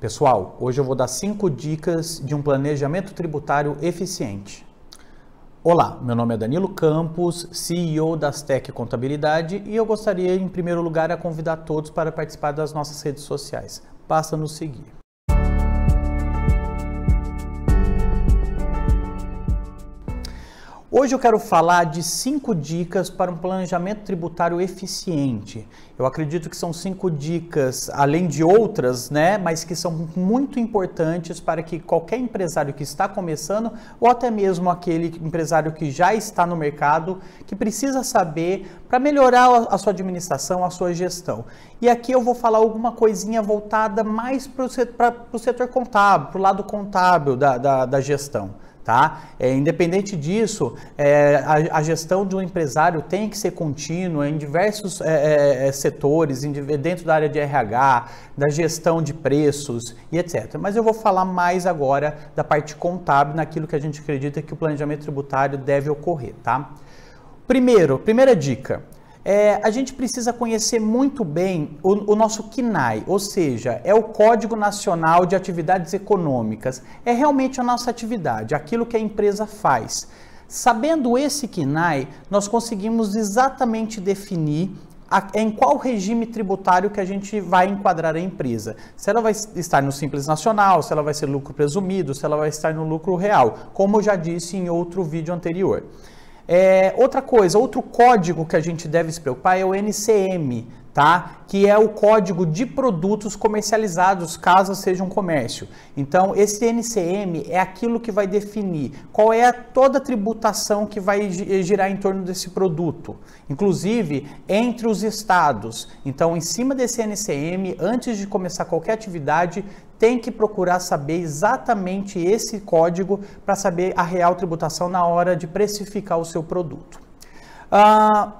Pessoal, hoje eu vou dar cinco dicas de um planejamento tributário eficiente. Olá, meu nome é Danilo Campos, CEO da Astec Contabilidade e eu gostaria, em primeiro lugar, a convidar todos para participar das nossas redes sociais. Basta nos seguir. Hoje eu quero falar de cinco dicas para um planejamento tributário eficiente. Eu acredito que são cinco dicas, além de outras, né, mas que são muito importantes para que qualquer empresário que está começando, ou até mesmo aquele empresário que já está no mercado, que precisa saber para melhorar a sua administração, a sua gestão. E aqui eu vou falar alguma coisinha voltada mais para o setor contábil, para o lado contábil da, da, da gestão. Tá? É, independente disso, é, a, a, gestão de um empresário tem que ser contínua em diversos é, é, é setores, em, dentro da área de RH, da gestão de preços e etc. Mas eu vou falar mais agora da parte contábil, naquilo que a gente acredita que o planejamento tributário deve ocorrer. Tá? Primeiro, primeira dica, é, a gente precisa conhecer muito bem o, o, nosso KNAI, ou seja, é o Código Nacional de Atividades Econômicas. É realmente a nossa atividade, aquilo que a empresa faz. Sabendo esse KNAI, nós conseguimos exatamente definir a, em qual regime tributário que a gente vai enquadrar a empresa. Se ela vai estar no Simples Nacional, se ela vai ser lucro presumido, se ela vai estar no lucro real, como eu já disse em outro vídeo anterior. É, outra coisa, outro código que a gente deve se preocupar é o NCM, tá? Que é o código de produtos comercializados, caso seja um comércio. Então, esse NCM é aquilo que vai definir qual é a, toda a tributação que vai girar em torno desse produto, inclusive entre os estados. Então, em cima desse NCM, antes de começar qualquer atividade, tem que procurar saber exatamente esse código para saber a real tributação na hora de precificar o seu produto. Ah,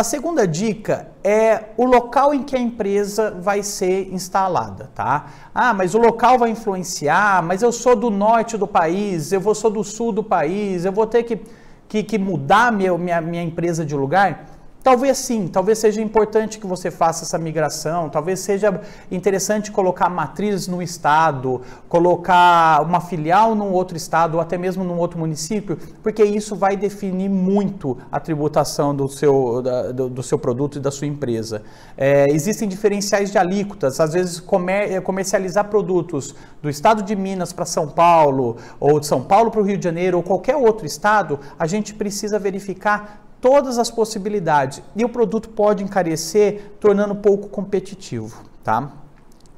a segunda dica é o local em que a empresa vai ser instalada, tá? Ah, mas o local vai influenciar, mas eu sou do norte do país, eu vou sou do sul do país, eu vou ter que, que, que mudar meu, minha, minha empresa de lugar. Talvez sim, talvez seja importante que você faça essa migração, talvez seja interessante colocar matrizes no estado, colocar uma filial num outro estado ou até mesmo num outro município, porque isso vai definir muito a tributação do seu, da, do, do, seu produto e da sua empresa. É, existem diferenciais de alíquotas, às vezes comer, é, comercializar produtos do estado de Minas para São Paulo, ou de São Paulo para o Rio de Janeiro, ou qualquer outro estado, a gente precisa verificar todas as possibilidades e o produto pode encarecer, tornando pouco competitivo, tá?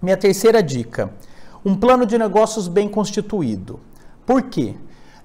Minha terceira dica: um plano de negócios bem constituído. Por quê?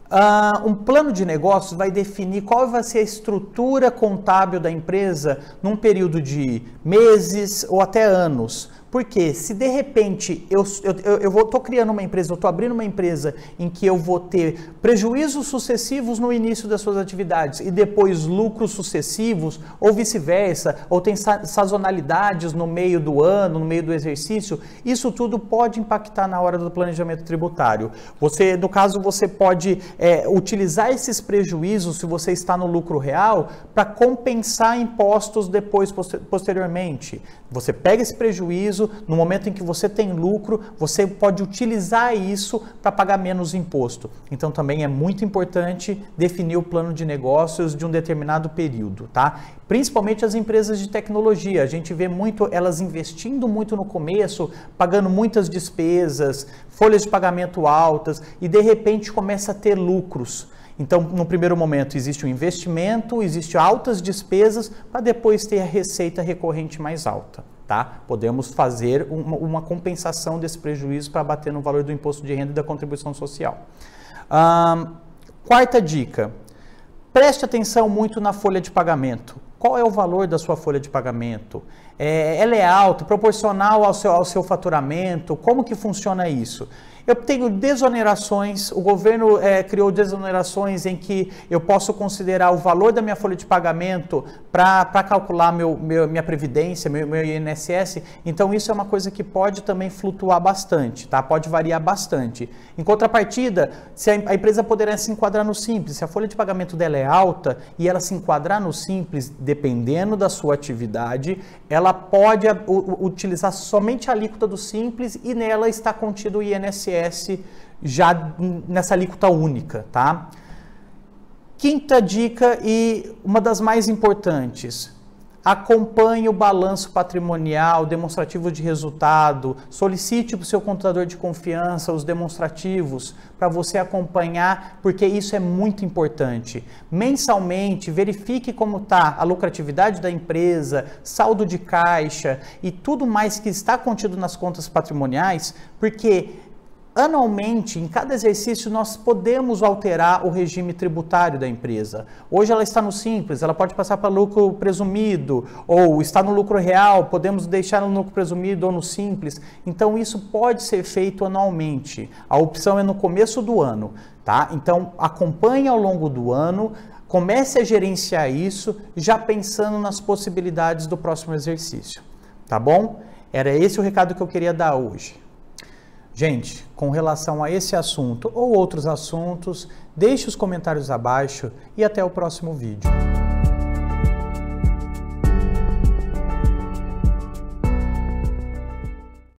Uh, um plano de negócios vai definir qual vai ser a estrutura contábil da empresa num período de meses ou até anos. Porque se de repente eu eu, eu vou, criando uma empresa, eu estou abrindo uma empresa em que eu vou ter prejuízos sucessivos no início das suas atividades e depois lucros sucessivos, ou vice-versa, ou tem sazonalidades no meio do ano, no meio do exercício, isso tudo pode impactar na hora do planejamento tributário. Você, no caso, você pode é, utilizar esses prejuízos, se você está no lucro real, para compensar impostos depois, posteriormente. Você pega esse prejuízo, no momento em que você tem lucro, você pode utilizar isso para pagar menos imposto. Então também é muito importante definir o plano de negócios de um determinado período, tá? Principalmente as empresas de tecnologia. A gente vê muito elas investindo muito no começo, pagando muitas despesas, folhas de pagamento altas e de repente começa a ter lucros. Então, no primeiro momento, existe um investimento, existe altas despesas, para depois ter a receita recorrente mais alta. Tá? Podemos fazer uma, uma compensação desse prejuízo para bater no valor do imposto de renda e da contribuição social. quarta dica: preste atenção muito na folha de pagamento. Qual é o valor da sua folha de pagamento? É, ela é alta, proporcional ao seu, ao seu faturamento? Como que funciona isso? Eu tenho desonerações, o governo é, criou desonerações em que eu posso considerar o valor da minha folha de pagamento para calcular meu, meu, minha previdência, meu, meu INSS. Então isso é uma coisa que pode também flutuar bastante, tá? Pode variar bastante. Em contrapartida, se a, a empresa poderá se enquadrar no simples, se a folha de pagamento dela é alta e ela se enquadrar no simples, dependendo da sua atividade, ela pode utilizar somente a alíquota do Simples e nela está contido o INSS já nessa alíquota única, tá? Quinta dica e uma das mais importantes, Acompanhe o balanço patrimonial, demonstrativo de resultado, solicite para o seu contador de confiança os demonstrativos para você acompanhar, porque isso é muito importante. Mensalmente, verifique como está a lucratividade da empresa, saldo de caixa e tudo mais que está contido nas contas patrimoniais, porque Anualmente, em cada exercício, nós podemos alterar o regime tributário da empresa. Hoje ela está no simples, ela pode passar para lucro presumido, ou está no lucro real, podemos deixar no lucro presumido ou no simples. Então, isso pode ser feito anualmente. A opção é no começo do ano, tá? Então, acompanhe ao longo do ano, comece a gerenciar isso, já pensando nas possibilidades do próximo exercício, tá bom? Era esse o recado que eu queria dar hoje. Gente, com relação a esse assunto ou outros assuntos, deixe os comentários abaixo e até o próximo vídeo.